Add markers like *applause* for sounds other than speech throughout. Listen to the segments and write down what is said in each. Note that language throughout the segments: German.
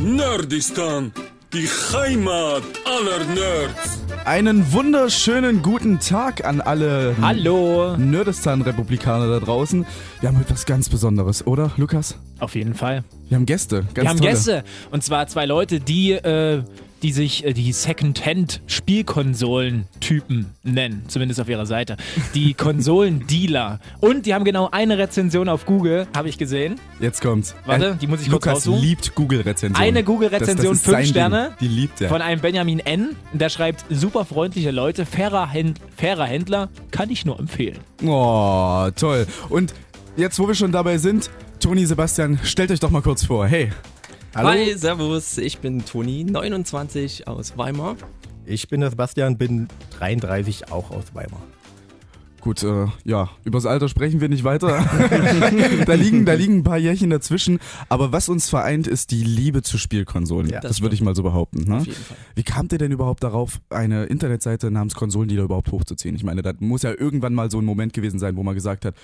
Nerdistan, die Heimat aller Nerds. Einen wunderschönen guten Tag an alle Hallo. Nerdistan-Republikaner da draußen. Wir haben heute was ganz Besonderes, oder, Lukas? Auf jeden Fall. Wir haben Gäste. Ganz Wir haben tolle. Gäste. Und zwar zwei Leute, die, äh, die sich äh, die Second-Hand-Spielkonsolen-Typen nennen. Zumindest auf ihrer Seite. Die *laughs* Konsolendealer. Und die haben genau eine Rezension auf Google, habe ich gesehen. Jetzt kommt's. Warte, die muss ich kurz Lukas raussuchen. liebt Google-Rezensionen. Eine Google-Rezension, fünf sein Ding. Sterne. Die liebt er. Von einem Benjamin N. Der schreibt, super freundliche Leute, fairer, Händ fairer Händler, kann ich nur empfehlen. Oh, toll. Und jetzt, wo wir schon dabei sind, Toni, Sebastian, stellt euch doch mal kurz vor. Hey. Hallo. Hi, servus, ich bin Toni, 29 aus Weimar. Ich bin der Sebastian, bin 33, auch aus Weimar. Gut, äh, ja, übers Alter sprechen wir nicht weiter. *laughs* da, liegen, da liegen ein paar Jährchen dazwischen. Aber was uns vereint, ist die Liebe zu Spielkonsolen. Ja, das das würde ich mal so behaupten. Ne? Auf jeden Fall. Wie kamt ihr denn überhaupt darauf, eine Internetseite namens Konsolendealer überhaupt hochzuziehen? Ich meine, da muss ja irgendwann mal so ein Moment gewesen sein, wo man gesagt hat,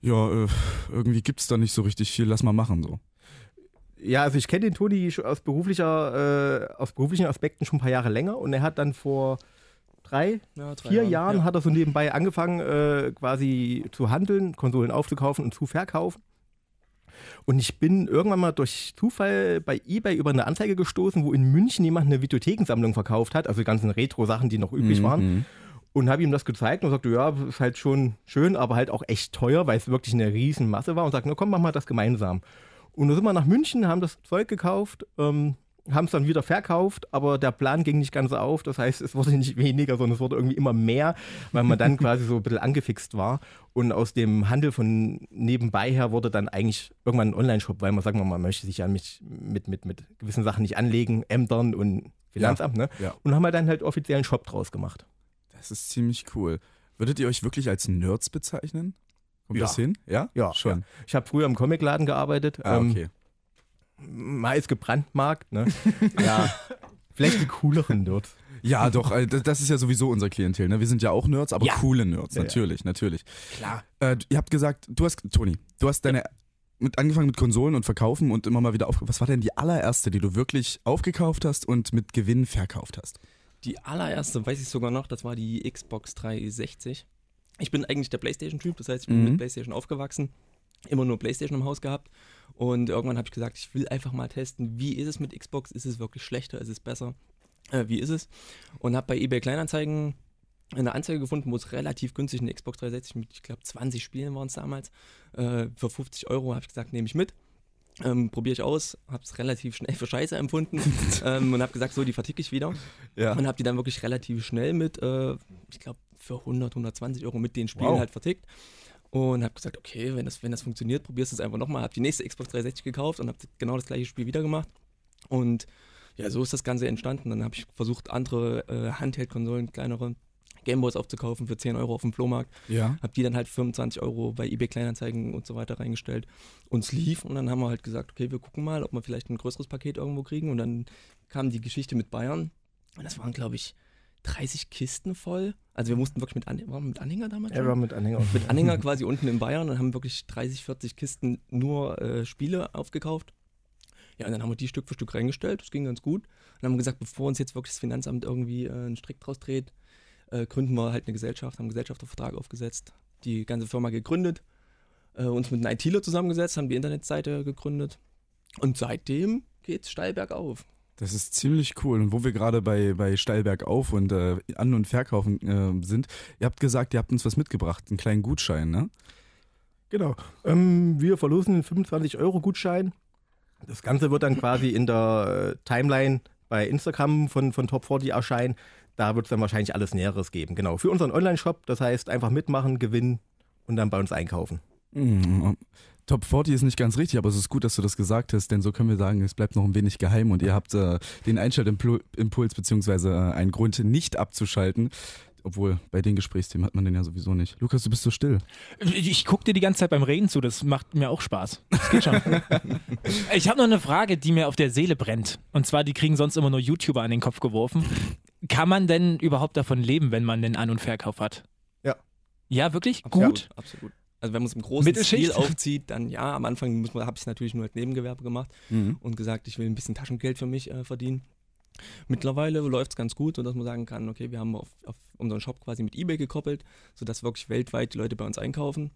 ja, äh, irgendwie gibt's da nicht so richtig viel, lass mal machen so. Ja, also ich kenne den Toni aus, beruflicher, äh, aus beruflichen Aspekten schon ein paar Jahre länger und er hat dann vor drei, Ja, drei vier Jahre, Jahren ja. hat er so nebenbei angefangen, äh, quasi zu handeln, Konsolen aufzukaufen und zu verkaufen. Und ich bin irgendwann mal durch Zufall bei eBay über eine Anzeige gestoßen, wo in München jemand eine Videothekensammlung verkauft hat, also die ganzen Retro-Sachen, die noch üblich Mhm, waren. mhm. Und habe ihm das gezeigt und sagte, ja, ist halt schon schön, aber halt auch echt teuer, weil es wirklich eine riesen Masse war und sagte, na komm, mach mal das gemeinsam. Und dann sind wir nach München, haben das Zeug gekauft, ähm, haben es dann wieder verkauft, aber der Plan ging nicht ganz auf. Das heißt, es wurde nicht weniger, sondern es wurde irgendwie immer mehr, weil man dann *laughs* quasi so ein bisschen angefixt war. Und aus dem Handel von nebenbei her wurde dann eigentlich irgendwann ein Online-Shop, weil man, sagen wir mal, man möchte sich ja mit, mit, mit, mit gewissen Sachen nicht anlegen, Ämtern und Finanzamt, ne? ja. Und haben wir dann halt offiziell einen Shop draus gemacht. Das ist ziemlich cool. Würdet ihr euch wirklich als Nerds bezeichnen? Kommt Ja. das hin? Ja? Ja, Schon. Ja. Ich habe früher im Comicladen gearbeitet. Ah, ähm, okay. mal ist gebrandmarkt, ne? *laughs* ja. Vielleicht die cooleren Nerds. Ja, doch, äh, das ist ja sowieso unser Klientel. Ne? Wir sind ja auch Nerds, aber Ja. coole Nerds, Ja, ja. natürlich, natürlich. Klar. Äh, ihr habt gesagt, du hast, Toni, du hast deine, mit, angefangen mit Konsolen und Verkaufen und immer mal wieder auf. Was war denn die allererste, die du wirklich aufgekauft hast und mit Gewinn verkauft hast? Die allererste, weiß ich sogar noch, das war die Xbox 360. Ich bin eigentlich der Playstation-Typ, das heißt, ich bin Mhm. mit Playstation aufgewachsen, immer nur Playstation im Haus gehabt. Und irgendwann habe ich gesagt, ich will einfach mal testen, wie ist es mit Xbox? Ist es wirklich schlechter? Ist es besser? Äh, wie ist es? Und habe bei eBay Kleinanzeigen eine Anzeige gefunden, wo es relativ günstig eine Xbox 360 mit, ich glaube, 20 Spielen waren es damals. Äh, für 50 Euro habe ich gesagt, nehme ich mit. Ähm, Probiere ich aus, habe es relativ schnell für scheiße empfunden *laughs* ähm, und habe gesagt, so, die verticke ich wieder. Ja. Und habe die dann wirklich relativ schnell mit, äh, ich glaube, für 100, 120 Euro mit den Spielen Wow. halt vertickt. Und habe gesagt, okay, wenn das, wenn das funktioniert, probierst du es einfach nochmal. Habe die nächste Xbox 360 gekauft und habe genau das gleiche Spiel wieder gemacht. Und ja, so ist das Ganze entstanden. Dann habe ich versucht, andere äh, Handheld-Konsolen, kleinere Gameboys aufzukaufen für 10 Euro auf dem Flohmarkt. Ja. Habe die dann halt 25 Euro bei eBay Kleinanzeigen und so weiter reingestellt. Uns lief und dann haben wir halt gesagt, okay, wir gucken mal, ob wir vielleicht ein größeres Paket irgendwo kriegen. Und dann kam die Geschichte mit Bayern. Und das waren, glaube ich, 30 Kisten voll. Also wir mussten wirklich mit, Anhänger, waren wir mit Anhänger damals? Er war mit Anhänger. mit Anhänger quasi unten in Bayern und haben wirklich 30, 40 Kisten nur äh, Spiele aufgekauft. Ja, und dann haben wir die Stück für Stück reingestellt, das ging ganz gut. Und dann haben wir gesagt, bevor uns jetzt wirklich das Finanzamt irgendwie äh, einen Strick draus dreht, äh, gründen wir halt eine Gesellschaft, haben einen Gesellschaftervertrag aufgesetzt, die ganze Firma gegründet, äh, uns mit einem ITler zusammengesetzt, haben die Internetseite gegründet und seitdem geht's steil bergauf. Das ist ziemlich cool. Und wo wir gerade bei, bei Steilberg auf und äh, An- und Verkaufen äh, sind, ihr habt gesagt, ihr habt uns was mitgebracht, einen kleinen Gutschein, ne? Genau. Ähm, wir verlosen einen 25-Euro-Gutschein. Das Ganze wird dann quasi in der äh, Timeline bei Instagram von, von Top 40 erscheinen. Da wird es dann wahrscheinlich alles Näheres geben. Genau. Für unseren Online-Shop. Das heißt, einfach mitmachen, gewinnen und dann bei uns einkaufen. Mhm. Top 40 ist nicht ganz richtig, aber es ist gut, dass du das gesagt hast, denn so können wir sagen, es bleibt noch ein wenig geheim und ihr habt äh, den Einschaltimpuls beziehungsweise äh, einen Grund, nicht abzuschalten. Obwohl, bei den Gesprächsthemen hat man den ja sowieso nicht. Lukas, du bist so still. Ich, ich gucke dir die ganze Zeit beim Reden zu, das macht mir auch Spaß. Das geht schon. *laughs* ich habe noch eine Frage, die mir auf der Seele brennt. Und zwar, die kriegen sonst immer nur YouTuber an den Kopf geworfen. Kann man denn überhaupt davon leben, wenn man den An- und Verkauf hat? Ja. Ja, wirklich? Absolut, Gut? Absolut. Also wenn man es im großen? Stil aufzieht, dann ja, am Anfang habe ich es natürlich nur als Nebengewerbe gemacht Mhm. und gesagt, ich will ein bisschen Taschengeld für mich äh, verdienen. Mittlerweile läuft es ganz gut, sodass man sagen kann, okay, wir haben auf, auf unseren Shop quasi mit Ebay gekoppelt, sodass wirklich weltweit die Leute bei uns einkaufen.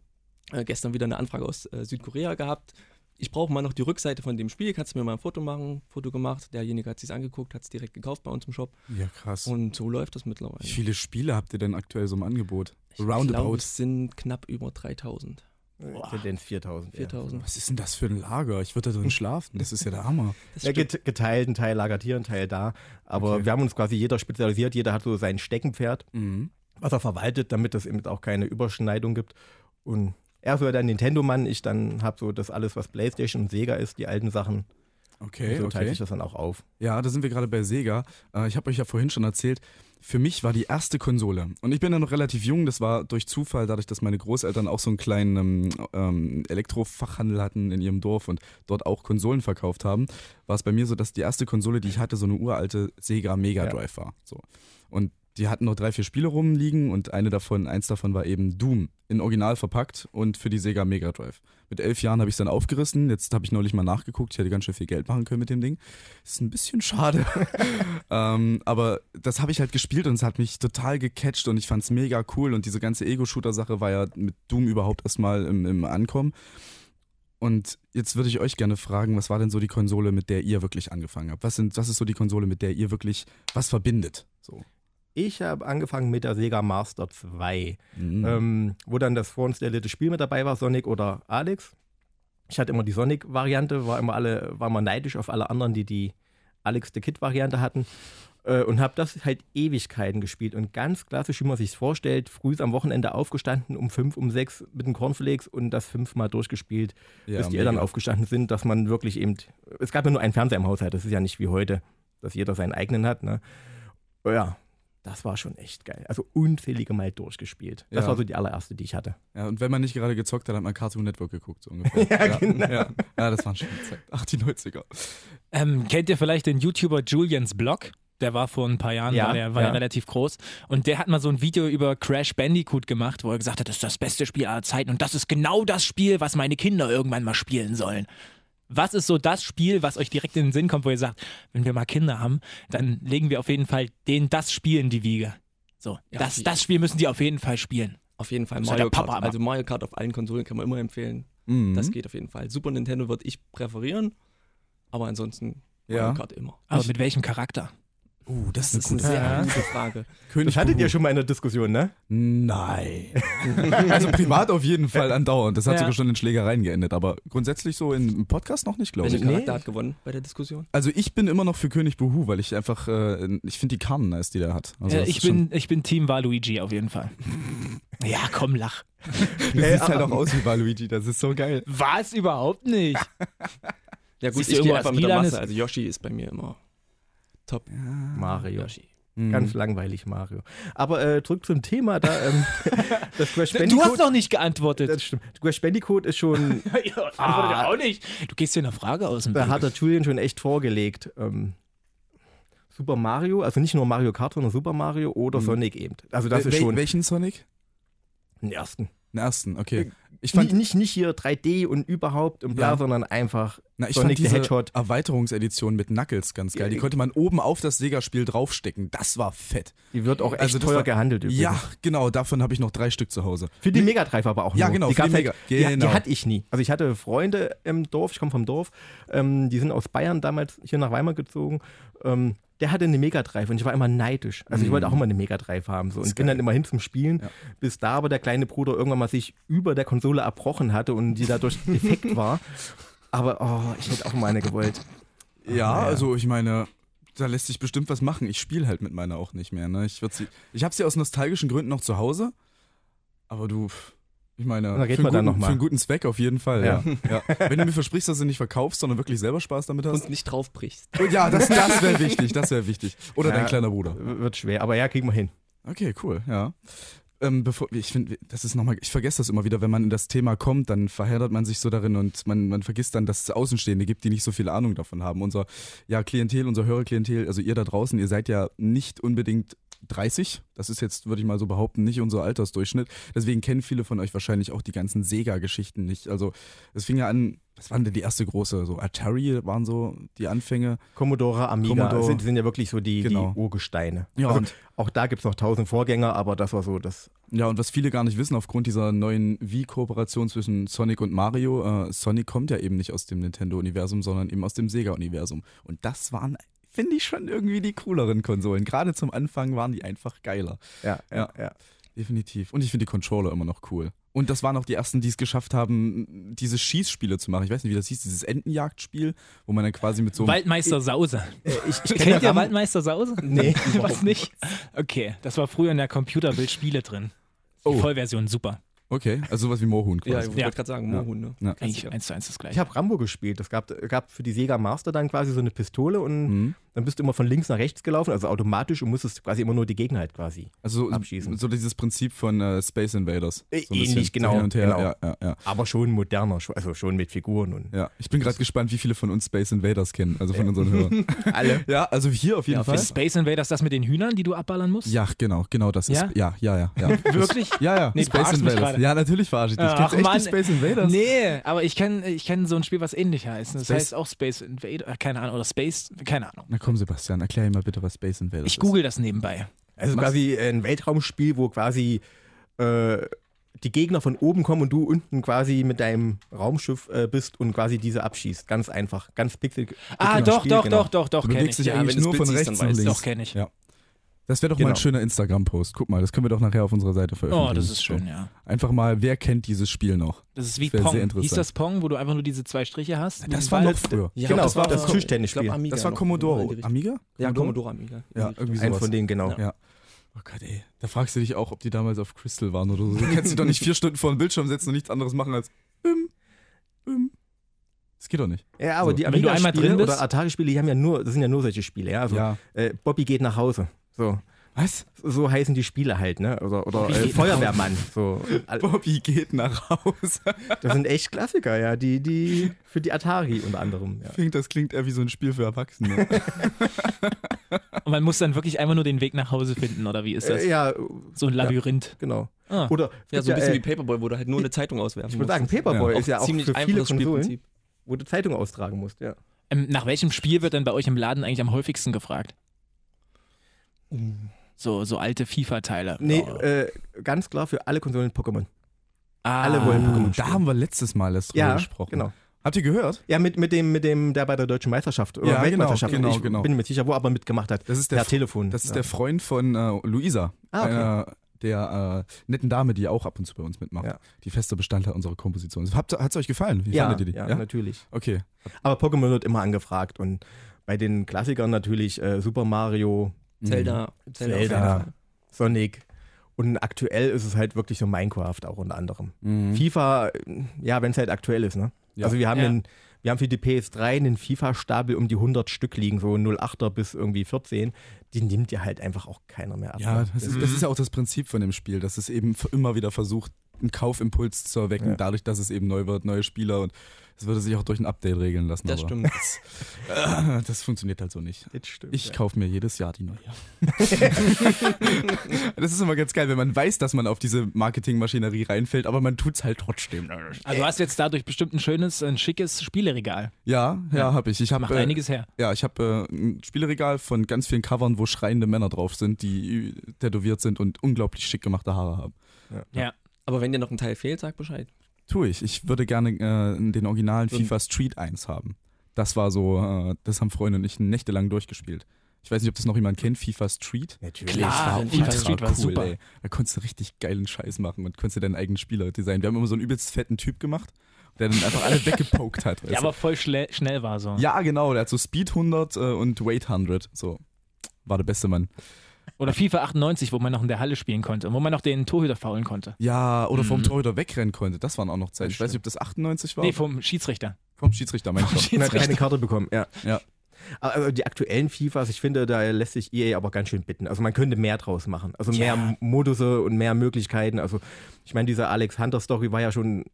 Äh, gestern wieder eine Anfrage aus äh, Südkorea gehabt. Ich brauche mal noch die Rückseite von dem Spiel. Kannst du mir mal ein Foto machen? Foto gemacht. Derjenige hat sich angeguckt, hat es direkt gekauft bei uns im Shop. Ja, krass. Und so läuft das mittlerweile. Wie viele Spiele habt ihr denn aktuell so im Angebot? Ich Roundabout. es sind knapp über 3000. Tendenz 4000. eher. 4000. Was ist denn das für ein Lager? Ich würde da drin *laughs* schlafen. Das ist ja der Hammer. Ja, geteilt, ein Teil lagert hier, ein Teil da. Aber Okay. wir haben uns quasi jeder spezialisiert, jeder hat so sein Steckenpferd, Mhm. was er verwaltet, damit es eben auch keine Überschneidung gibt. Und er so der Nintendo-Mann, ich dann habe so das alles, was Playstation und Sega ist, die alten Sachen. Okay, so teilt okay. sich das dann auch auf. Ja, da sind wir gerade bei Sega. Äh, Ich habe euch ja vorhin schon erzählt, für mich war die erste Konsole, und ich bin ja noch relativ jung, das war durch Zufall, dadurch, dass meine Großeltern auch so einen kleinen ähm, ähm, Elektrofachhandel hatten in ihrem Dorf und dort auch Konsolen verkauft haben, war es bei mir so, dass die erste Konsole, die ich hatte, so eine uralte Sega Mega Ja. Drive war. So. Und die hatten noch drei, vier Spiele rumliegen und eine davon, eins davon war eben Doom in Original verpackt und für die Sega Mega Drive. Mit elf Jahren habe ich es dann aufgerissen. Jetzt habe ich neulich mal nachgeguckt. Ich hätte ganz schön viel Geld machen können mit dem Ding. Ist ein bisschen schade. *laughs* ähm, aber das habe ich halt gespielt und es hat mich total gecatcht und ich fand es mega cool. Und diese ganze Ego-Shooter-Sache war ja mit Doom überhaupt erstmal im, im Ankommen. Und jetzt würde ich euch gerne fragen, was war denn so die Konsole, mit der ihr wirklich angefangen habt? Was, sind, was ist so die Konsole, mit der ihr wirklich was verbindet? So. Ich habe angefangen mit der Sega Master 2, Mhm. ähm, wo dann das vorinstallierte Spiel mit dabei war, Sonic oder Alex. Ich hatte immer die Sonic-Variante, war immer alle, war immer neidisch auf alle anderen, die die Alex the Kid-Variante hatten. Äh, und habe das halt Ewigkeiten gespielt. Und ganz klassisch, wie man sich vorstellt, früh am Wochenende aufgestanden, um fünf, um sechs mit den Cornflakes und das fünfmal durchgespielt, Ja, bis die. Eltern aufgestanden sind, dass man wirklich eben, es gab ja nur einen Fernseher im Haushalt, das ist ja nicht wie heute, dass jeder seinen eigenen hat. Ne? Ja, das war schon echt geil. Also unzählige Mal durchgespielt. Das Ja. war so die allererste, die ich hatte. Ja, und wenn man nicht gerade gezockt hat, hat man Cartoon Network geguckt, so ungefähr. *laughs* Ja, genau. Ja, ja das waren schon Zeit. Ach, die 90er. Ähm, kennt ihr vielleicht den YouTuber Julians Blog? Der war vor ein paar Jahren, Ja, war, der, war ja. der relativ groß. Und der hat mal so ein Video über Crash Bandicoot gemacht, wo er gesagt hat, das ist das beste Spiel aller Zeiten und das ist genau das Spiel, was meine Kinder irgendwann mal spielen sollen. Was ist so das Spiel, was euch direkt in den Sinn kommt, wo ihr sagt, wenn wir mal Kinder haben, dann legen wir auf jeden Fall denen das Spiel in die Wiege. So, Ja, das, das Spiel müssen die auf jeden Fall spielen. Auf jeden Fall Mario Kart. immer. Also Mario Kart auf allen Konsolen kann man immer empfehlen. Mhm. Das geht auf jeden Fall. Super Nintendo würde ich präferieren, aber ansonsten Mario Ja. Kart immer. Aber mit welchem Charakter? Uh, das Das ist eine gute sehr Ja. gute Frage. *laughs* König Das hattet Buhu. ihr schon mal in der Diskussion, ne? Nein. *laughs* also privat auf jeden Fall andauernd. Das hat Ja. sogar schon in Schlägereien geendet, aber grundsätzlich so in- im Podcast noch nicht, glaube Welcher ich. Charakter hat gewonnen bei der Diskussion? Also ich bin immer noch für König Buhu, weil ich einfach, äh, ich finde die Karten nice, die der hat. Also das ich, bin, ich bin Team Waluigi auf jeden Fall. *laughs* ja, komm, lach. Du siehst halt auch aus wie Waluigi, das ist so geil. Was überhaupt nicht? Ja gut, Siehst ich gehe einfach mit der Masse. Also Yoshi ist bei mir immer top. Mario. Yoshi. Mhm. Ganz langweilig, Mario. Aber äh, zurück zum Thema, da ähm, *laughs* das Crash Du Bandicoot. hast noch nicht geantwortet. das stimmt. Crash Bandicoot ist schon, *laughs* ja, antwortet er auch nicht. Du gehst dir eine Frage aus dem da hat der Julian schon echt vorgelegt. Ähm, Super Mario, also nicht nur Mario Kart, sondern Super Mario oder Mhm. Sonic eben. Also das Wel- ist schon Welchen Sonic? den ersten. Den ersten, okay. Ich fand, Nicht, nicht, nicht hier 3D und überhaupt und bla, Ja. sondern einfach na, ich Sonic fand diese Hedgehog. Erweiterungsedition mit Knuckles ganz geil. Die konnte man oben auf das Sega-Spiel draufstecken. Das war fett. Die wird auch echt Also teuer war- gehandelt übrigens. Ja, genau, davon habe ich noch drei Stück zu Hause. Für die Mega Drive aber auch Ja, nur. genau, Die, für die gab's Mega- halt, die, die genau. hatte ich nie. Also ich hatte Freunde im Dorf, ich komme vom Dorf, ähm, die sind aus Bayern damals hier nach Weimar gezogen. Ähm, der hatte eine Mega Drive und ich war immer neidisch. Also ich Mhm. wollte auch immer eine Mega Drive haben. So. Und bin geil. dann immer hin zum Spielen, Ja. bis da aber der kleine Bruder irgendwann mal sich über der Konsole erbrochen hatte und die dadurch *laughs* defekt war. Aber oh, ich hätte auch mal eine gewollt. Ja, ja. also ich meine, da lässt sich bestimmt was machen. Ich spiele halt mit meiner auch nicht mehr. Ne? Ich, sie, ich habe sie aus nostalgischen Gründen noch zu Hause, aber du, ich meine, Da reden für, wir einen dann guten, noch mal. für einen guten Zweck auf jeden Fall. Ja. Ja. Ja. Wenn du mir versprichst, dass du nicht verkaufst, sondern wirklich selber Spaß damit hast. Und nicht draufbrichst. Oh, ja, das, das wäre *laughs* wichtig, das wäre wichtig. Oder Ja. dein kleiner Bruder. Wird schwer, aber ja, kriegen wir hin. Okay, cool, ja. Ähm, bevor, ich finde, das ist nochmal, ich vergesse das immer wieder, wenn man in das Thema kommt, dann verheddert man sich so darin und man, man vergisst dann, dass es Außenstehende gibt, die nicht so viel Ahnung davon haben. Unser ja, Klientel, unser Hörerklientel, also ihr da draußen, ihr seid ja nicht unbedingt 30. Das ist jetzt, würde ich mal so behaupten, nicht unser Altersdurchschnitt. Deswegen kennen viele von euch wahrscheinlich auch die ganzen Sega-Geschichten nicht. Also es fing ja an, was waren denn die erste große? So Atari waren so die Anfänge. Commodore, Amiga Commodore. Sind, sind ja wirklich so die, Genau. die Urgesteine. Ja, also, und- auch da gibt es noch tausend Vorgänger, aber das war so das. Ja, und was viele gar nicht wissen, aufgrund dieser neuen Wii-Kooperation zwischen Sonic und Mario, äh, Sonic kommt ja eben nicht aus dem Nintendo-Universum, sondern eben aus dem Sega-Universum. Und das waren, finde ich, schon irgendwie die cooleren Konsolen. Gerade zum Anfang waren die einfach geiler. Ja, ja, ja. Definitiv. Und ich finde die Controller immer noch cool. Und das waren auch die ersten, die es geschafft haben, diese Schießspiele zu machen. Ich weiß nicht, wie das hieß, dieses Entenjagdspiel, wo man dann quasi mit so einem Waldmeister Sause. Äh, Ich, ich *laughs* Kennt ihr Waldmeister Sause? Nee. *laughs* Was nicht? *laughs* Okay, das war früher in der Computerbild Spiele drin. Die Oh. Vollversion super. Okay, also sowas wie Mohun Ja, quasi. ich Ja. wollte gerade sagen, Mohun, ne? Ja. Eigentlich eins zu eins das Ich gleiche. habe Rambo gespielt. Es gab, gab für die Sega Master dann quasi so eine Pistole und Mhm. Dann bist du immer von links nach rechts gelaufen, also automatisch und musstest quasi immer nur die Gegner halt quasi. Also Abschießen. so dieses Prinzip von äh, Space Invaders. Äh, So bisschen ähnlich, genau, genau. Ja, ja, ja. Aber schon moderner, also schon mit Figuren und ja. Ich bin gerade gespannt, wie viele von uns Space Invaders kennen, also von unseren Hörern. *laughs* alle. Ja, also hier auf jeden Fall. Ist Space Invaders das mit den Hühnern, die du abballern musst? Ja, genau, genau das ist. Ja? Ja, ja. *laughs* Wirklich? Ja, ja. Nee, Space Invaders. Ja, natürlich verarsche ich dich. Ach, Kennst Mann. Space Invaders? Nee, aber ich kenne ich kenn so ein Spiel, was ähnlich heißt. Das Space- heißt auch Space Invader, äh, keine Ahnung, oder Space, keine Ahnung. Na komm, Sebastian, erklär mal bitte, was Space Invaders Ich ist. google das nebenbei. Also Was? quasi ein Weltraumspiel, wo quasi äh, die Gegner von oben kommen und du unten quasi mit deinem Raumschiff äh, bist und quasi diese abschießt. Ganz einfach, ganz pixel. Ah, doch, Spiel, doch, genau. doch, doch, doch, Du kenne ich. Ja, eigentlich wenn nur von rechts dann nach links. Doch, kenne ich. Ja. Das wäre doch mal Genau. ein schöner Instagram-Post. Guck mal, das können wir doch nachher auf unserer Seite veröffentlichen. Oh, das ist schön, ja. Einfach mal, wer kennt dieses Spiel noch? Das ist wie Das Pong. interessant. Hieß das Pong, wo du einfach nur diese zwei Striche hast? Das war noch früher. Ja, Genau, das war das das Tischtennisspiel. Ich glaub, Amiga Das war. Commodore. Amiga? Ja, Commodore Amiga. Ja, irgendwie Eins sowas. von denen, genau. Ja. Oh Gott, ey. Da fragst du dich auch, ob die damals auf Crystal waren oder so. Du kannst dich doch nicht vier *laughs* Stunden vor den Bildschirm setzen und nichts anderes machen als bim, bim. Das geht doch nicht. Ja, aber So. die Amiga-Spiele oder Atari-Spiele, die haben ja nur, das sind ja nur solche Spiele, ja. Also Ja. äh, Bobby geht nach Hause. So. Was? So heißen die Spiele halt, ne? Oder, oder äh, Feuerwehrmann. *laughs* So. Bobby geht nach Hause. *laughs* Das sind echt Klassiker, ja. Die, die *laughs* für die Atari unter anderem. Ja. Ich finde, das klingt eher wie so ein Spiel für Erwachsene. Und man muss dann wirklich einfach nur den Weg nach Hause finden, oder wie ist das? Äh, ja, So ein Labyrinth. genau. Ah. Oder Ja, so ein ja, bisschen äh, wie Paperboy, wo du halt nur eine Zeitung auswerfen Ich würde sagen. Paperboy Ja. ist ja auch ziemlich für viele einfaches Konsolen, Spielprinzip. wo du Zeitung austragen musst, ja. Ähm, nach welchem Spiel wird denn bei euch im Laden eigentlich am häufigsten gefragt? So, so alte FIFA-Teile. Nee, Oh. äh, ganz klar für alle Konsolen Pokémon. ah, alle wollen Pokémon da haben wir letztes Mal erst drüber Ja, gesprochen. genau. Habt ihr gehört? Ja, mit, mit, dem, mit dem, der bei der deutschen Meisterschaft oder Ja, Weltmeisterschaft. genau, ich genau. bin mir nicht sicher, wo er aber mitgemacht hat. Das ist der, Per Telefon. das ist ja. der Freund von äh, Luisa. Ah, okay. Einer der äh, netten Dame, die auch ab und zu bei uns mitmacht. Ja. Die fester Bestandteil unserer Komposition. Hat es euch gefallen? Wie ja, fandet ihr die? ja, natürlich. Okay. Aber Pokémon wird immer angefragt und bei den Klassikern natürlich äh, Super Mario, Zelda, Zelda, jeden Zelda, Fall. Sonic und aktuell ist es halt wirklich so Minecraft auch unter anderem. Mhm. FIFA, ja, wenn es halt aktuell ist, ne? Ja. Also wir haben, Ja. einen, wir haben für die PS3 einen FIFA-Stapel um die 100 Stück liegen, so 08er bis irgendwie 14. Die nimmt ja halt einfach auch keiner mehr ab. Ja, ne? das ist, das ist ja auch das Prinzip von dem Spiel, dass es eben immer wieder versucht, einen Kaufimpuls zu erwecken, Ja. dadurch, dass es eben neu wird, neue Spieler und es würde sich auch durch ein Update regeln lassen. Das aber stimmt. Das, äh, das funktioniert halt so nicht. Das stimmt, Ich ja. kaufe mir jedes Jahr die neue. *laughs* das ist immer ganz geil, wenn man weiß, dass man auf diese Marketingmaschinerie reinfällt, aber man tut's halt trotzdem. Also du hast jetzt dadurch bestimmt ein schönes, ein schickes Spieleregal. Ja, ja, Ja. habe ich. Ich habe Macht äh, einiges her. Ja, ich habe äh, ein Spieleregal von ganz vielen Covern, wo schreiende Männer drauf sind, die tätowiert sind und unglaublich schick gemachte Haare haben. Ja. Aber wenn dir noch ein Teil fehlt, sag Bescheid. Tue ich. Ich würde gerne äh, den originalen FIFA Street 1 haben. Das war so, äh, das haben Freunde und ich nächtelang durchgespielt. Ich weiß nicht, ob das noch jemand kennt, FIFA Street. Natürlich. Klar, FIFA ultra Street war super. Ey. Da konntest du richtig geilen Scheiß machen und konntest dir deinen eigenen Spieler designen. Wir haben immer so einen übelst fetten Typ gemacht, der dann einfach alle *laughs* weggepokt hat. Der aber voll schnell, schnell war so. ja, genau. Der hat so Speed 100 äh, und Weight 100. So. War der beste Mann. Oder FIFA 98, wo man noch in der Halle spielen konnte und wo man noch den Torhüter faulen konnte. Ja, oder vom Mhm. Torhüter wegrennen konnte. Das waren auch noch Zeiten. Ich weiß nicht, ob das 98 war. Nee, vom Schiedsrichter. vom Schiedsrichter, mein ich. Und hat keine Karte bekommen, ja. Ja. Also die aktuellen FIFAs, ich finde, da lässt sich EA aber ganz schön bitten. Also man könnte mehr draus machen. Also mehr Ja. Modusse und mehr Möglichkeiten. Also ich meine, diese Alex Hunter Story war ja schon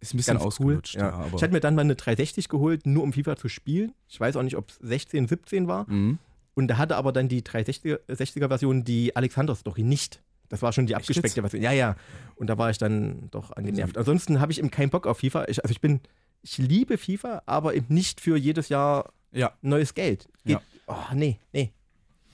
Ist ein bisschen ganz cool. ausgelutscht. Ja. Ja. aber ich hatte mir dann mal eine 360 geholt, nur um FIFA zu spielen. Ich weiß auch nicht, ob es 16, 17 war. Mhm. Und da hatte aber dann die 360er-Version die Alexander-Story nicht. Das war schon die abgespeckte Version. Ja, ja. Und da war ich dann doch angenervt. Ansonsten habe ich eben keinen Bock auf FIFA. Ich, also ich bin, ich liebe FIFA, aber eben nicht für jedes Jahr Ja. neues Geld. Geht, Ja. Oh, nee, nee.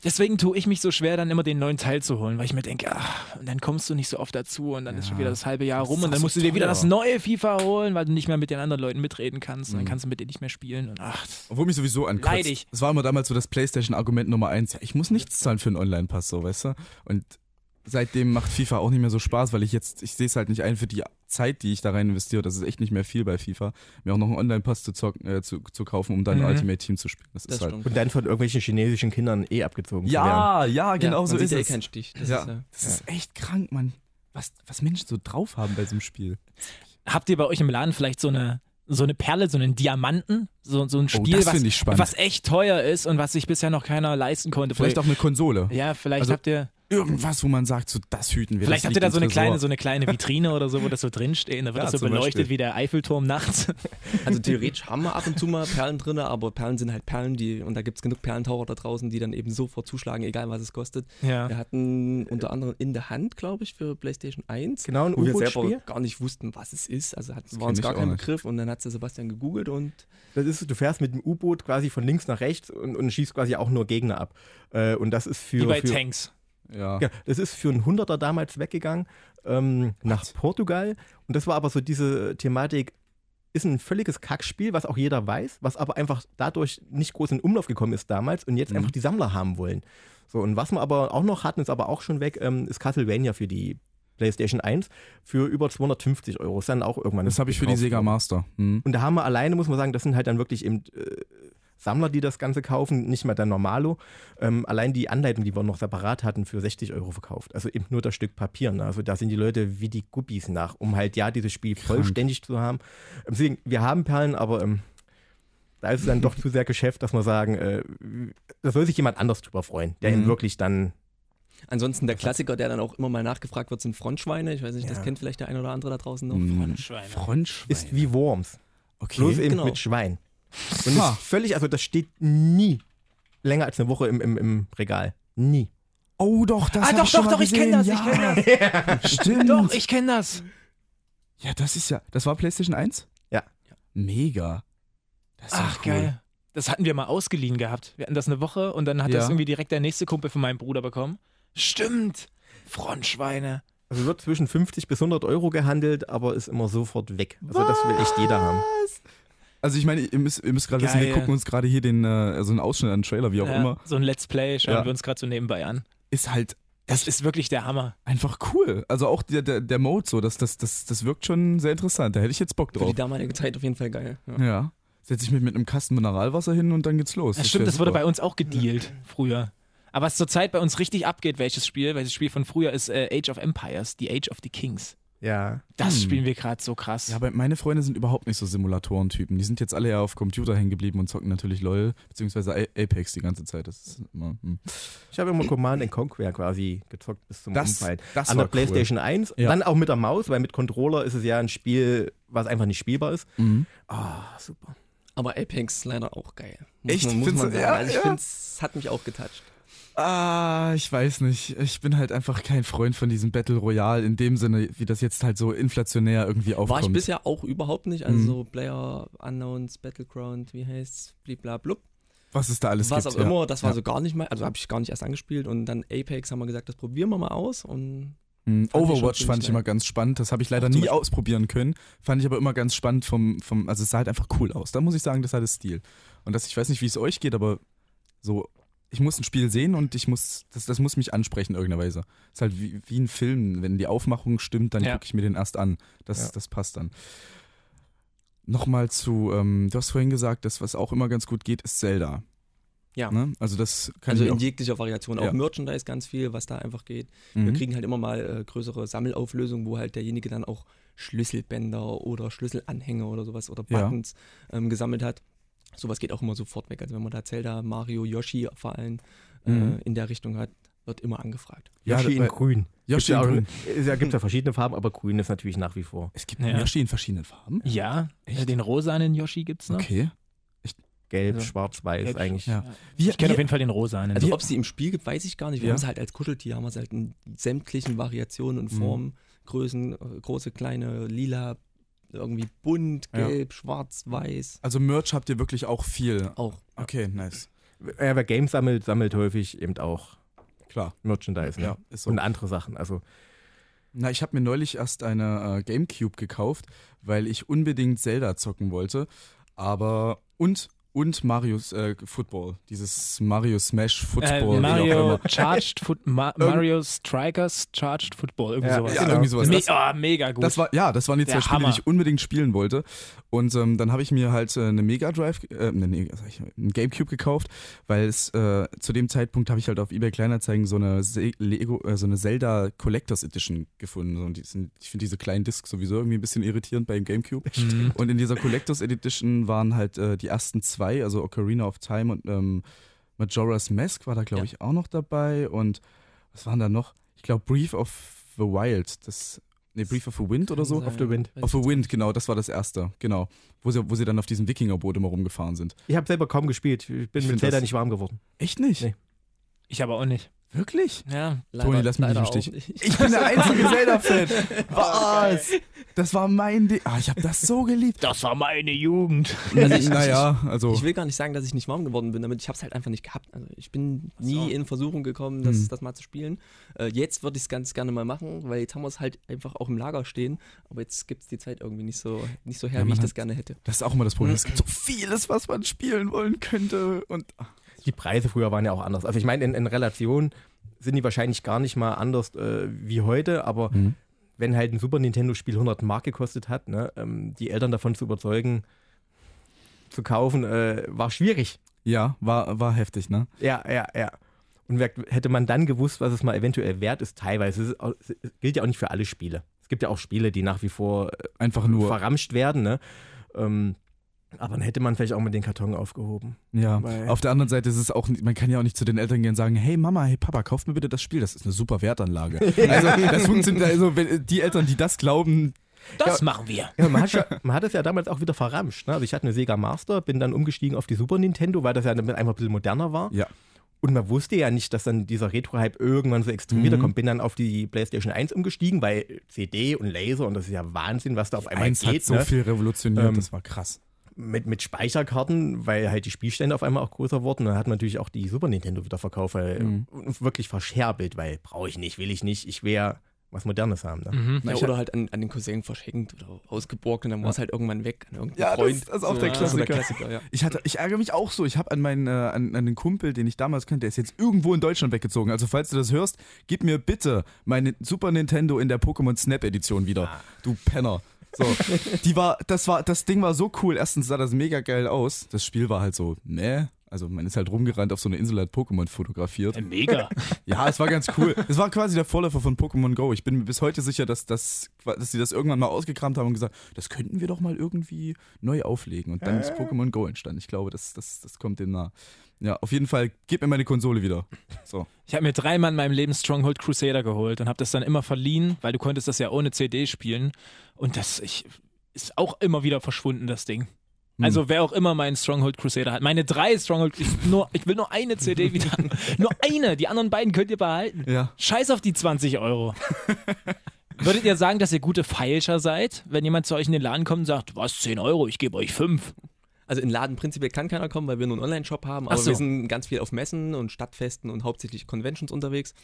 Deswegen tue ich mich so schwer, dann immer den neuen Teil zu holen, weil ich mir denke, ach, und dann kommst du nicht so oft dazu und dann ist schon wieder das halbe Jahr Das rum und dann musst du dir wieder das neue FIFA holen, weil du nicht mehr mit den anderen Leuten mitreden kannst und dann Mhm. kannst du mit denen nicht mehr spielen und ach, Obwohl mich sowieso ankotzt. Leidig. Es war immer damals so das PlayStation-Argument Nummer eins. Ja, ich muss nichts zahlen für einen Online-Pass, so, weißt du? Und seitdem macht FIFA auch nicht mehr so Spaß, weil ich jetzt, ich sehe es halt nicht ein für die Zeit, die ich da rein investiere. Das ist echt nicht mehr viel bei FIFA. Mir auch noch einen Online-Pass zu, zocken, äh, zu, zu kaufen, um dann Mhm. Ultimate Team zu spielen. Das, Das ist halt. Und dann von irgendwelchen chinesischen Kindern eh abgezogen zu werden. Ja, ja, genau ja, so ist ja eh es. keinen Stich. Das ja, ist, ja. das ist echt krank, Mann. Was, was Menschen so drauf haben bei so einem Spiel. habt ihr bei euch im Laden vielleicht so eine so eine Perle, so einen Diamanten, so, so ein Spiel, Oh, das was, finde ich spannend. was echt teuer ist und was sich bisher noch keiner leisten konnte. Vielleicht auch eine Konsole. ja, vielleicht Also, habt ihr Irgendwas, wo man sagt, so das hüten wir. vielleicht habt ihr da so eine kleine so eine kleine *laughs* Vitrine oder so, wo das so drinsteht, da wird Ja, das so beleuchtet Beispiel. wie der Eiffelturm nachts. Also theoretisch *laughs* haben wir ab und zu mal Perlen drin, aber Perlen sind halt Perlen, die, und da gibt es genug Perlentaucher da draußen, die dann eben sofort zuschlagen, egal was es kostet. Ja. Wir hatten unter anderem in der Hand, glaube ich, für PlayStation 1. Genau, ein wo wir selber gar nicht wussten, was es ist. Also hat, Das war uns gar kein. Begriff und dann hat der Sebastian gegoogelt und Das ist, du fährst mit dem U-Boot quasi von links nach rechts und, und schießt quasi auch nur Gegner ab. Äh, und das ist für. Wie bei für Tanks. Ja. Ja, das ist für einen Hunderter damals weggegangen ähm, nach Portugal. Und das war aber so diese Thematik, ist ein völliges Kackspiel, was auch jeder weiß, was aber einfach dadurch nicht groß in Umlauf gekommen ist damals und jetzt Mhm. einfach die Sammler haben wollen. So, und was wir aber auch noch hatten, ist aber auch schon weg, ähm, ist Castlevania für die PlayStation 1 für über 250 Euro. Ist dann auch irgendwann. Das habe ich für die Sega. Master. Hm. Und da haben wir alleine, muss man sagen, das sind halt dann wirklich eben äh, Sammler, die das Ganze kaufen, nicht mehr der Normalo. Ähm, allein die Anleitung, die wir noch separat hatten, für 60 Euro verkauft. Also eben nur das Stück Papier. Ne? Also da sind die Leute wie die Guppies nach, um halt ja dieses Spiel Krank. vollständig zu haben. Ähm, Deswegen, wir haben Perlen, aber ähm, da ist es dann doch *laughs* zu sehr Geschäft, dass wir sagen, äh, da soll sich jemand anders drüber freuen, der Mhm. ihn wirklich dann ansonsten der Klassiker, der dann auch immer mal nachgefragt wird, sind Frontschweine. Ich weiß nicht, das Ja. kennt vielleicht der ein oder andere da draußen noch. Hm. Frontschweine. Frontschweine. ist wie Worms. okay. Bloß eben genau. mit Schwein. Und ist völlig, also das steht nie länger als eine Woche im, im, im Regal. Nie. Oh doch, das Ah, hab doch, ich schon doch, mal doch, ich kenn gesehen. das, ich ja. kenn *laughs* Stimmt. Doch, ich kenne das. ja, das ist ja, das war PlayStation 1? Ja. Mega. Das ist ja Ach, cool. geil. Das hatten wir mal ausgeliehen gehabt. Wir hatten das eine Woche und dann hat Ja. das irgendwie direkt der nächste Kumpel von meinem Bruder bekommen. Stimmt. Frontschweine. Also wird zwischen 50 bis 100 Euro gehandelt, aber ist immer sofort weg. Also das will echt jeder haben. Also ich meine, ihr müsst, ihr müsst gerade wissen, wir gucken uns gerade hier den, äh, also einen Ausschnitt an den Trailer, wie auch Ja, immer. So ein Let's Play schauen Ja. wir uns gerade so nebenbei an. Ist halt Das ist wirklich der Hammer. einfach cool. Also auch der, der, der Mode so, das, das, das, das wirkt schon sehr interessant. Da hätte ich jetzt Bock Für drauf. die damalige Zeit auf jeden Fall geil. Ja. Ja. Setze ich mich mit einem Kasten Mineralwasser hin und dann geht's los. Ja, Das stimmt, das wurde bei uns auch gedealt früher. Aber was zurzeit bei uns richtig abgeht, welches Spiel, welches Spiel von früher ist äh, Age of Empires, die Age of the Kings. Ja. Das Hm. spielen wir gerade so krass. Ja, aber meine Freunde sind überhaupt nicht so Simulatoren-Typen. Die sind jetzt alle eher auf Computer hängen geblieben und zocken natürlich LOL, beziehungsweise Apex die ganze Zeit. Das ist immer, hm. Ich habe immer Command Conquer quasi gezockt bis zum Das, Umfallen. das An war der PlayStation 1, Ja. dann auch mit der Maus, weil mit Controller ist es ja ein Spiel, was einfach nicht spielbar ist. Cool. Mhm. Ah, super. Aber Apex leider auch geil. Muss Echt? Man, muss man sagen. ja, also ich ja. finde, es hat mich auch getoucht. Ah, ich weiß nicht. Ich bin halt einfach kein Freund von diesem Battle Royale in dem Sinne, wie das jetzt halt so inflationär irgendwie aufkommt. War ich bisher auch überhaupt nicht. Also Mhm. so Player Unknowns, Battleground, wie heißt's, bliblablub. was es da alles Was gibt. auch immer, das war Ja. so gar nicht mal, also habe ich gar nicht erst angespielt und dann Apex haben wir gesagt, das probieren wir mal aus und. Fand ich Overwatch ziemlich fand ich immer ganz spannend. Das habe ich leider nie Beispiel- ausprobieren können. Fand ich aber immer ganz spannend vom, vom, also es sah halt einfach cool aus. Da muss ich sagen, das hat es Stil. Und das, ich weiß nicht, wie es euch geht, aber so, ich muss ein Spiel sehen und ich muss, das, das muss mich ansprechen in irgendeiner Weise. ist halt wie, wie ein Film. Wenn die Aufmachung stimmt, dann Ja. gucke ich mir den erst an. Das, Ja. das passt dann. Nochmal zu, ähm, du hast vorhin gesagt, das, was auch immer ganz gut geht, ist Zelda. ja. Ne? Also das kann Also ich in auch, jeglicher Variation, auch Ja. Merchandise ganz viel, was da einfach geht. Wir Mhm. kriegen halt immer mal äh, größere Sammelauflösungen, wo halt derjenige dann auch Schlüsselbänder oder Schlüsselanhänger oder sowas oder Ja. Buttons ähm, gesammelt hat. Sowas geht auch immer sofort weg. Also wenn man da Zelda, Mario, Yoshi vor allem äh, Mhm. in der Richtung hat, wird immer angefragt. Ja, Yoshi das- in grün. Yoshi Gibt's ja, in grün. Ja, gibt ja verschiedene Farben, aber grün ist natürlich nach wie vor. Es gibt Ja. Yoshi in verschiedenen Farben. Ja, Echt? den rosanen Yoshi gibt's noch. Okay. Gelb, Also, schwarz, weiß gelb, eigentlich. Ja. Ich kenne auf jeden Fall den rosa. Also ob es die im Spiel gibt, weiß ich gar nicht. Wir Ja. haben sie halt als Kuscheltier, haben wir sie halt in sämtlichen Variationen und Mhm. Formen, Größen, äh, große, kleine, lila, irgendwie bunt, Ja. gelb, schwarz, weiß. Also Merch habt ihr wirklich auch viel. Auch. Okay, nice. Ja, wer Games sammelt, sammelt häufig eben auch Klar. Merchandise. Ne? Ja, ist so. Und andere Sachen. Also Na, ich habe mir neulich erst eine äh, Gamecube gekauft, weil ich unbedingt Zelda zocken wollte. Aber und und Mario's äh, Football, dieses Mario Smash Football. Äh, wie auch Mario. Charged Foot, Ma *laughs* Mario Strikers Charged Football, irgendwie Ja, sowas. Ja, genau. irgendwie sowas. Me Das, oh, mega gut. das war ja, das waren die zwei Spiele, die ich unbedingt spielen wollte. Und ähm, dann habe ich mir halt äh, eine Mega Drive, äh, ne, nee, sag ich, einen Gamecube gekauft, weil es äh, zu dem Zeitpunkt habe ich halt auf eBay Kleinanzeigen so eine Se Lego, äh, so eine Zelda Collectors Edition gefunden. Und sind, ich finde diese kleinen Discs sowieso irgendwie ein bisschen irritierend beim Gamecube. Mhm. Und in dieser Collectors Edition waren halt äh, die ersten zwei, also Ocarina of Time und ähm, Majora's Mask war da, glaube Ja. ich, auch noch dabei. Und was waren da noch? Ich glaube, Brief of the Wild, das, nee, Brief of the Wind oder so. Kann Of the Wind. sein. Of the Wind, genau, das war das erste, genau. Wo sie, wo sie dann auf diesem Wikingerboot immer rumgefahren sind. ich habe selber kaum gespielt. Ich bin Ich mit Zelda nicht warm geworden. Echt nicht? Nee. ich aber auch nicht. Wirklich? Ja. Toni, lass mich nicht im leider Stich. nicht. Ich bin der einzige *laughs* Zelda-Fan. Was? Das war mein Ding. Ah, ich habe das so geliebt. Das war meine Jugend. Also ich- naja, also. Ich will gar nicht sagen, dass ich nicht warm geworden bin, damit ich habe es halt einfach nicht gehabt. Also ich bin nie in Versuchung gekommen, das, Hm. das mal zu spielen. Äh, jetzt würde ich es ganz gerne mal machen, weil jetzt haben wir es halt einfach auch im Lager stehen. Aber jetzt gibt es die Zeit irgendwie nicht so, nicht so her, Ja, wie ich das hat- gerne hätte. das ist auch immer das Problem. Es gibt so vieles, was man spielen wollen könnte. Und ah, Die Preise früher waren ja auch anders. Also ich meine, in, in Relation sind die wahrscheinlich gar nicht mal anders äh, wie heute, aber Mhm. wenn halt ein Super Nintendo-Spiel 100 Mark gekostet hat, ne, ähm, die Eltern davon zu überzeugen, zu kaufen, äh, war schwierig. ja, war, war heftig, ne? Ja, ja, ja. Und hätte man dann gewusst, was es mal eventuell wert ist, teilweise, es gilt ja auch nicht für alle Spiele. Es gibt ja auch Spiele, die nach wie vor äh, Einfach nur. verramscht werden, ne? Ähm, aber dann hätte man vielleicht auch mal den Karton aufgehoben. Ja, Weil- auf der anderen Seite ist es auch, man kann ja auch nicht zu den Eltern gehen und sagen, hey Mama, hey Papa, kauft mir bitte das Spiel, das ist eine super Wertanlage. *laughs* Also das funktioniert, also wenn, die Eltern, die das glauben, Das machen wir. Ja, man, hat man hat es ja damals auch wieder verramscht. Ne? Also ich hatte eine Sega Master, bin dann umgestiegen auf die Super Nintendo, weil das ja einfach ein bisschen moderner war. ja, Und man wusste ja nicht, dass dann dieser Retro-Hype irgendwann so extrem Mhm. wiederkommt. Bin dann auf die PlayStation 1 umgestiegen, weil CD und Laser und das ist ja Wahnsinn, was da auf einmal eins hat geht. so ne? viel revolutioniert, Ähm, das war krass. Mit, mit Speicherkarten, weil halt die Spielstände auf einmal auch größer wurden. Und dann hat man natürlich auch die Super Nintendo wieder verkauft, weil Mhm. wirklich verscherbelt, weil brauche ich nicht, will ich nicht, ich will ja was Modernes haben. Ne? Mhm. Ja, ich oder halt an, an den Cousin verschenkt oder ausgeborgt und dann war es halt irgendwann weg an irgendeinen Ja, das- Freund. das ist auch der das so Klassiker. ja. Ich, hatte, ich ärgere mich auch so. Ich habe an meinen äh, an, an den Kumpel, den ich damals kannte, der ist jetzt irgendwo in Deutschland weggezogen. Also falls du das hörst, gib mir bitte meine Super Nintendo in der Pokémon Snap Edition wieder. Du Penner. So, die war, das war, das Ding war so cool. Erstens sah das mega geil aus. Das Spiel war halt so, ne? Also man ist halt rumgerannt auf so eine Insel, hat Pokémon fotografiert. Mega. *laughs* Ja, es war ganz cool. Es war quasi der Vorläufer von Pokémon Go. Ich bin mir bis heute sicher, dass, das, dass sie das irgendwann mal ausgekramt haben und gesagt, das könnten wir doch mal irgendwie neu auflegen. Und dann ist Pokémon Go entstanden. Ich glaube, das, das, das kommt dem nah. Ja, auf jeden Fall, gib mir meine Konsole wieder. So. Ich habe mir dreimal in meinem Leben Stronghold Crusader geholt und habe das dann immer verliehen, weil du konntest das ja ohne CD spielen. Und das ich, ist auch immer wieder verschwunden, das Ding. Hm. Also wer auch immer meinen Stronghold Crusader hat. Meine drei Stronghold, ich, nur, ich will nur eine CD *laughs* wieder. nur eine, die anderen beiden könnt ihr behalten. Ja. Scheiß auf die 20 Euro. *laughs* Würdet ihr sagen, dass ihr gute Feilscher seid, wenn jemand zu euch in den Laden kommt und sagt, was, 10 Euro, ich gebe euch 5? Also in den Laden prinzipiell kann keiner kommen, weil wir nur einen Online-Shop haben, aber so. wir sind ganz viel auf Messen und Stadtfesten und hauptsächlich Conventions unterwegs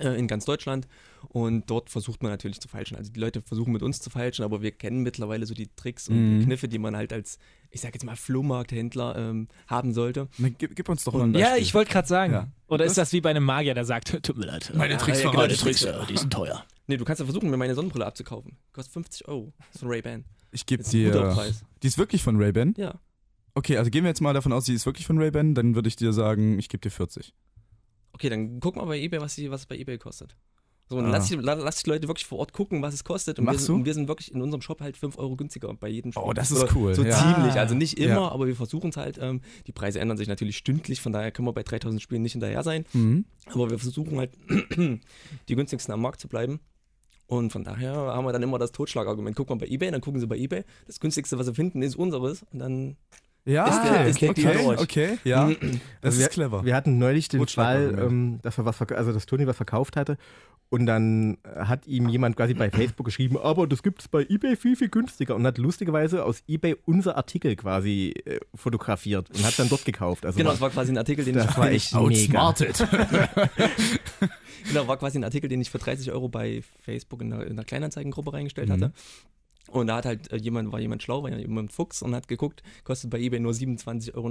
in ganz Deutschland und dort versucht man natürlich zu feilschen. Also die Leute versuchen mit uns zu feilschen, aber wir kennen mittlerweile so die Tricks und Mhm. Kniffe, die man halt als, ich sag jetzt mal, Flohmarkthändler ähm, haben sollte. Gib, gib uns doch mal ein Ja, Beispiel. ich wollte gerade sagen. Ja. Oder ist das wie bei einem Magier, der sagt, *laughs* tut mir leid. Meine Tricks ja, genau, Meine die Tricks, äh, die sind teuer. *laughs* Nee, du kannst ja versuchen, mir meine Sonnenbrille abzukaufen. Kostet 50 Euro. Das ist von Ray-Ban. Ich gebe ein dir. Preis. Die ist wirklich von Ray-Ban? Ja. Okay, also gehen wir jetzt mal davon aus, die ist wirklich von Ray-Ban, dann würde ich dir sagen, ich gebe dir 40. Okay, dann guck mal bei eBay, was, die, was es bei eBay kostet. So, und Ah. lass, die, la- lass die Leute wirklich vor Ort gucken, was es kostet. Und wir, sind, du? und wir sind wirklich in unserem Shop halt 5 Euro günstiger bei jedem Spiel. Oh, das ist cool, So ja. ziemlich, also nicht immer, Ja. aber wir versuchen es halt. Ähm, die Preise ändern sich natürlich stündlich, von daher können wir bei 3000 Spielen nicht hinterher sein. Mhm. Aber wir versuchen halt, *clears throat* die günstigsten am Markt zu bleiben. Und von daher haben wir dann immer das Totschlagargument. Guck mal bei eBay, dann gucken sie bei eBay. Das günstigste, was sie finden, ist unseres. Und dann Ja, Ist der- ist der okay, durch. okay, ja. Das Also ist wir, clever. Wir hatten neulich den Fall, ähm, dass er was also dass Toni was verkauft hatte und dann hat ihm jemand quasi bei Facebook geschrieben, aber das gibt es bei eBay viel, viel günstiger und hat lustigerweise aus eBay unser Artikel quasi äh, fotografiert und hat dann dort gekauft. Also Genau, war, das war quasi ein Artikel, den das ich, war echt mega. *laughs* genau, war quasi ein Artikel, den ich für 30 Euro bei Facebook in einer, in einer Kleinanzeigengruppe reingestellt Mhm. hatte. Und da hat halt äh, jemand, war jemand schlau, war jemand Fuchs und hat geguckt, kostet bei eBay nur 27,99 Euro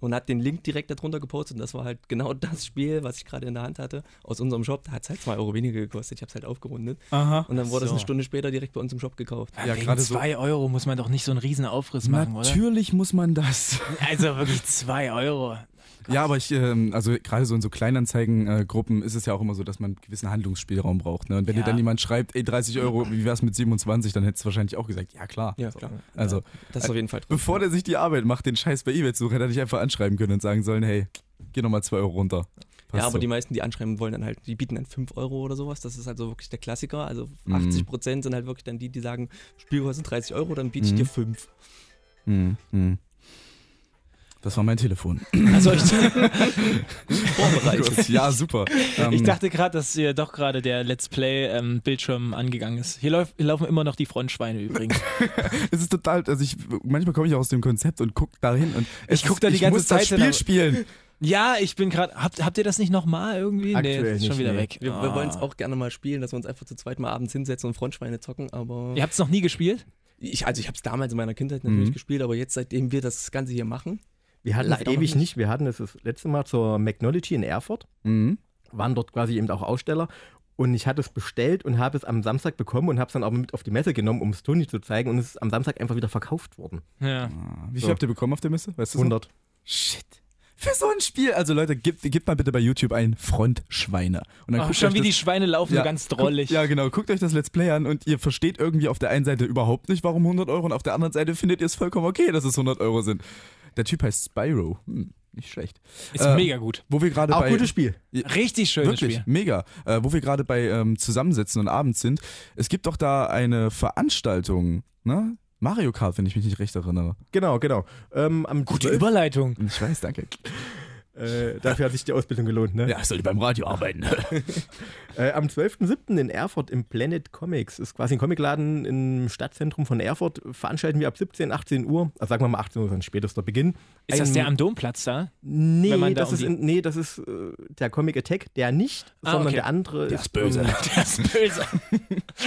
und hat den Link direkt darunter gepostet. Und das war halt genau *laughs* das Spiel, was ich gerade in der Hand hatte, aus unserem Shop. Da hat es halt 2 Euro weniger gekostet. Ich habe es halt aufgerundet. Aha. Und dann wurde es So. eine Stunde später direkt bei uns im Shop gekauft. Ja, gerade gerade so- zwei Euro muss man doch nicht so einen riesen Aufriss machen, oder? Natürlich muss man das. *laughs* Also wirklich zwei Euro. Ja, aber ich, ähm, also gerade so in so Kleinanzeigengruppen ist es ja auch immer so, dass man einen gewissen Handlungsspielraum braucht. Ne? Und wenn Ja. dir dann jemand schreibt, ey, 30 Euro, wie wär's mit 27, dann hättest du wahrscheinlich auch gesagt, ja klar. Ja, klar. Also, Das ist auf jeden Fall. bevor der sich die Arbeit macht, den Scheiß bei eBay zu suchen, hätte er dich einfach anschreiben können und sagen sollen, hey, geh nochmal 2 Euro runter. Passt Ja, aber so. die meisten, die anschreiben wollen dann halt, die bieten dann 5 Euro oder sowas. Das ist halt so wirklich der Klassiker. Also Mhm. 80 Prozent sind halt wirklich dann die, die sagen, Spiel kostet 30 Euro, dann biete ich Mhm. dir 5. Hm, hm. Das war mein Telefon. Also ich, *laughs* Vorbereitet. ja, super. Ähm, ich dachte gerade, dass hier doch gerade der Let's Play-Bildschirm angegangen ist. Hier, läuft, hier laufen immer noch die Frontschweine übrigens. *laughs* es ist total, also ich, manchmal komme ich auch aus dem Konzept und guck da hin und Ich guck ist- da die ich ganze muss das Zeit hin, Spiel spielen. ja, ich bin gerade. Habt, habt ihr das nicht nochmal irgendwie? Aktuell nee, ist schon wieder nee. weg. Wir, wir Ah. wollen es auch gerne mal spielen, dass wir uns einfach zu zweit mal abends hinsetzen und Frontschweine zocken, aber Ihr habt es noch nie gespielt? ich, also ich habe es damals in meiner Kindheit natürlich Mhm. gespielt, aber jetzt, seitdem wir das Ganze hier machen, Wir hatten es Leider noch ewig nicht. nicht. Wir hatten es das letzte Mal zur Magnology in Erfurt, Mhm. waren dort quasi eben auch Aussteller. Und ich hatte es bestellt und habe es am Samstag bekommen und habe es dann aber mit auf die Messe genommen, um es Toni zu zeigen. Und es ist am Samstag einfach wieder verkauft worden. Ja. Ah, Wie viel So. habt ihr bekommen auf der Messe? Weißt du so? 100. Shit. Für so ein Spiel. Also Leute, gebt, gebt mal bitte bei YouTube ein Frontschweine. Und dann Oh, guckt schon wie das, die Schweine laufen, Ja, so ganz drollig. Ja, genau. Guckt euch das Let's Play an und ihr versteht irgendwie auf der einen Seite überhaupt nicht, warum 100 Euro und auf der anderen Seite findet ihr es vollkommen okay, dass es 100 Euro sind. Der Typ heißt Spyro. Hm, nicht schlecht. Ist Äh, mega gut. Wo wir gerade Auch bei... gutes Spiel. Richtig schönes Wirklich, Spiel. mega. Äh, wo wir gerade bei ähm, Zusammensitzen und abends sind. Es gibt doch da eine Veranstaltung, ne? Mario Kart, wenn ich mich nicht recht erinnere. Genau, genau. Ähm, am Gute 12. Überleitung. Ich weiß, danke. Äh, dafür hat sich die Ausbildung gelohnt, ne? Ja, ich sollte beim Radio arbeiten. *laughs* Äh, am 12.07. in Erfurt im Planet Comics, ist quasi ein Comicladen im Stadtzentrum von Erfurt, veranstalten wir ab 17, 18 Uhr, also sagen wir mal 18 Uhr, dann spätester Beginn. Ist das Ein- der am Domplatz da? Nee, da das um ist in, nee, das ist äh, der Comic Attack, der nicht, Ah, sondern okay. der andere Der ist böse. *laughs* Der ist böse.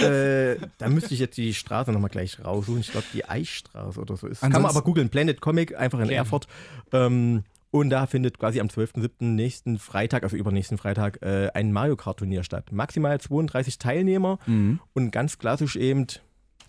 *laughs* Äh, da müsste ich jetzt die Straße nochmal gleich raussuchen. Ich glaube, die Eichstraße oder so ist. Kann man Ansonsten- aber googeln, Planet Comic, einfach in Okay. Erfurt. Ähm, und da findet quasi am 12.07. nächsten Freitag, also übernächsten Freitag, äh, ein Mario Kart Turnier statt. Maximal 32 Teilnehmer Mhm. und ganz klassisch eben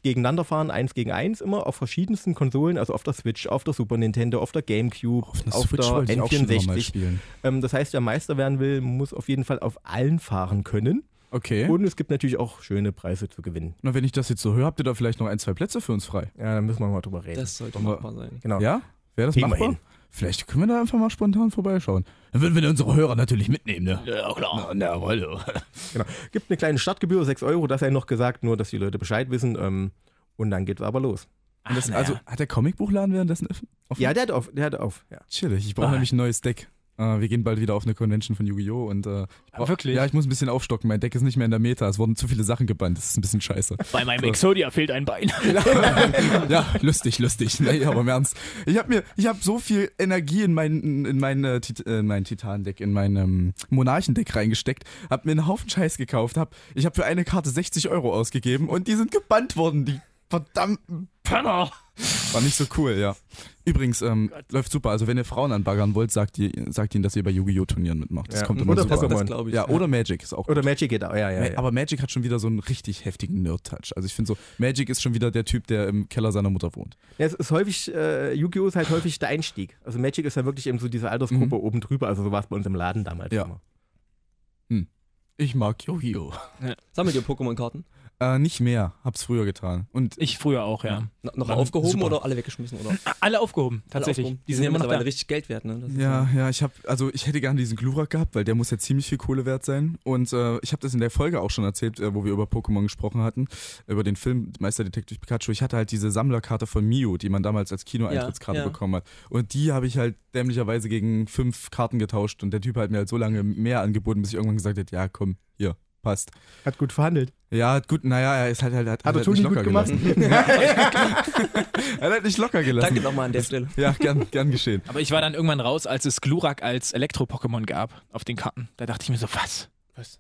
gegeneinander fahren, eins gegen eins, immer auf verschiedensten Konsolen, also auf der Switch, auf der Super Nintendo, auf der Gamecube, Auf auf der wollte ich auch schon noch mal N64. spielen. Ähm, das heißt, wer Meister werden will, muss auf jeden Fall auf allen fahren können. Okay. Und es gibt natürlich auch schöne Preise zu gewinnen. Na, wenn ich das jetzt so höre, habt ihr da vielleicht noch ein, zwei Plätze für uns frei? Ja, da müssen wir mal drüber reden. das sollte machbar sein. genau. Ja? Wäre das Kriegen wir machbar? Vielleicht können wir da einfach mal spontan vorbeischauen. Dann würden wir unsere Hörer natürlich mitnehmen, ne? Ja, klar. Na, na, hallo. *laughs* Genau. Gibt eine kleine Startgebühr, 6 Euro, das sei noch gesagt, nur dass die Leute Bescheid wissen. Ähm, und dann geht's aber los. Und das, Ach, also, hat der Comicbuchladen währenddessen offen? Ja, der hat auf. Der hat auf ja. Chillig. Ich brauche Ah. nämlich ein neues Deck. Äh, wir gehen bald wieder auf eine Convention von Yu-Gi-Oh! und äh, ich brauch- Wirklich? Ja, ich muss ein bisschen aufstocken. Mein Deck ist nicht mehr in der Meta. Es wurden zu viele Sachen gebannt. Das ist ein bisschen scheiße. Bei meinem Exodia fehlt ein Bein. *laughs* ja, lustig, lustig. Nee, aber im Ernst. Ich habe mir, ich habe so viel Energie in mein, in mein, äh, Tit äh, mein Titan-Deck, in mein ähm, Monarchen-Deck reingesteckt, hab mir einen Haufen Scheiß gekauft, hab, ich habe für eine Karte 60 Euro ausgegeben und die sind gebannt worden, die verdammten Penner. War nicht so cool, ja. Übrigens, ähm, läuft super. Also wenn ihr Frauen anbaggern wollt, sagt, ihr, sagt ihnen, dass ihr bei Yu-Gi-Oh! Turnieren mitmacht. Das Ja. kommt immer Oder super. Pokémon. glaube ich. Ja, oder Magic ist auch Oder Magic geht auch, ja, ja. Ja. Aber Magic hat schon wieder so einen richtig heftigen Nerd-Touch. Also ich finde so, Magic ist schon wieder der Typ, der im Keller seiner Mutter wohnt. Ja, es ist häufig, äh, Yu-Gi-Oh! ist halt häufig der Einstieg. Also Magic ist ja wirklich eben so diese Altersgruppe Mhm. oben drüber. Also so war es bei uns im Laden damals Ja. immer. Ich mag Yu-Gi-Oh! Sammelt ihr Pokémon-Karten? Äh, nicht mehr, hab's früher getan. Und Ich früher auch, ja. No- noch aufgehoben super. oder alle weggeschmissen? Oder? Alle aufgehoben, tatsächlich. Alle aufgehoben. Die sind immer noch richtig Geld wert. Ne? Ja, ja, ich habe, also ich hätte gerne diesen Glurak gehabt, weil der muss ja ziemlich viel Kohle wert sein. Und äh, ich habe das in der Folge auch schon erzählt, äh, wo wir über Pokémon gesprochen hatten, über den Film Meisterdetektiv Pikachu. Ich hatte halt diese Sammlerkarte von Mio, die man damals als Kinoeintrittskarte Ja, ja. bekommen hat. Und die habe ich halt dämlicherweise gegen fünf Karten getauscht. Und der Typ hat mir halt so lange mehr angeboten, bis ich irgendwann gesagt habe, ja komm, hier, passt. Hat gut verhandelt. Ja, gut, naja, er ist halt halt, hat, Hat er halt Toni nicht gut locker gemacht? gelassen. *laughs* *laughs* er hat nicht locker gelassen. Danke nochmal an der Stelle. Ja, gern, gern geschehen. Aber ich war dann irgendwann raus, als es Glurak als Elektro-Pokémon gab auf den Karten. Da dachte ich mir so, was?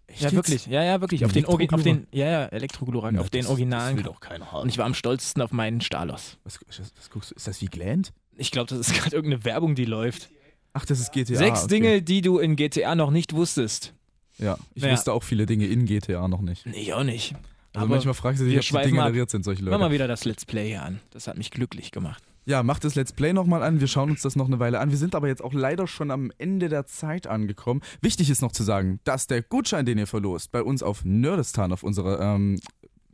Echt ja, jetzt? wirklich. Ja, ja, wirklich. Auf den, Orgi- auf den, ja, ja, Elektro-Glurak, Na, auf den das- Originalen. Das will doch keiner haben. Und ich war am stolzesten auf meinen Stalos. Was, was, was guckst du? Ist das wie Gland? Ich glaube, das ist *laughs* gerade irgendeine Werbung, die läuft. Ach, das ist GTA. Sechs okay. Dinge, die du in GTA noch nicht wusstest. Ja, ich Ja. wusste auch viele Dinge in GTA noch nicht. Ich auch nicht. Also Aber manchmal fragst du dich, ob die schweifen ab. degeneriert sind, solche Mach Leute. mal wieder das Let's Play hier an. Das hat mich glücklich gemacht. Ja, mach das Let's Play nochmal an. Wir schauen uns das noch eine Weile an. Wir sind aber jetzt auch leider schon am Ende der Zeit angekommen. Wichtig ist noch zu sagen, dass der Gutschein, den ihr verlost, bei uns auf Nerdistan, auf unserer ähm,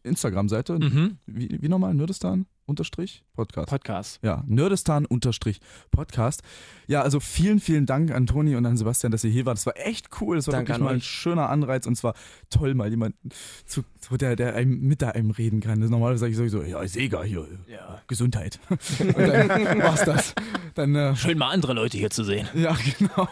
Instagram-Seite, Mhm. wie, wie nochmal, Nerdistan, unterstrich, Podcast. Podcast. Ja, Nerdistan unterstrich Podcast. Ja, also vielen, vielen Dank an Toni und an Sebastian, dass ihr hier wart. Das war echt cool. Das war Danke wirklich mal ein schöner Anreiz und zwar toll, mal jemanden zu, zu der, der einem mit da einem reden kann. Normalerweise sage ich sowieso, ja, ist egal hier. Ja. Gesundheit. *laughs* und dann war's das. Dann, äh, Schön mal andere Leute hier zu sehen. ja, *laughs* genau.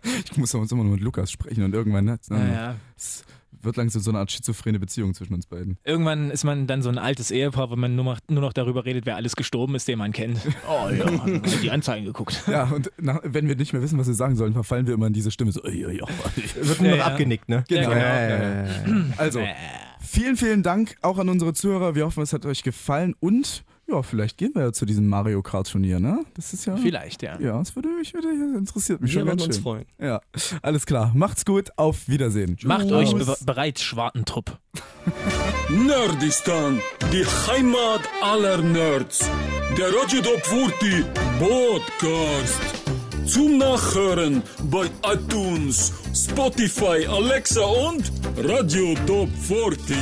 *laughs* Ich muss uns immer nur mit Lukas sprechen und irgendwann ne, Ja, ja. es wird langsam so eine Art schizophrene Beziehung zwischen uns beiden. Irgendwann ist man dann so ein altes Ehepaar, wenn man nur noch, nur noch darüber redet, wer alles gestorben ist, den man kennt. *laughs* Oh ja, die Anzeigen geguckt. Ja, und nach, wenn wir nicht mehr wissen, was wir sagen sollen, verfallen wir immer in diese Stimme so, ja, ja, Wird nur Ja, noch ja. abgenickt, ne? Genau. Ja, Ja, ja, ja, ja. Also, vielen, vielen Dank auch an unsere Zuhörer. Wir hoffen, es hat euch gefallen und ja, vielleicht gehen wir ja zu diesem Mario Kart Turnier, ne? Das ist ja. Vielleicht, ja. Ja, das würde mich, würde, interessiert mich Wir schon würden ganz uns schön. freuen. Ja, alles klar. Macht's gut. Auf Wiedersehen. Macht Tschüss. euch be bereit, Schwartentrupp. *laughs* Nerdistan, die Heimat aller Nerds. Der Radio Top 40 Podcast. Zum Nachhören bei iTunes, Spotify, Alexa und Radio Top 40.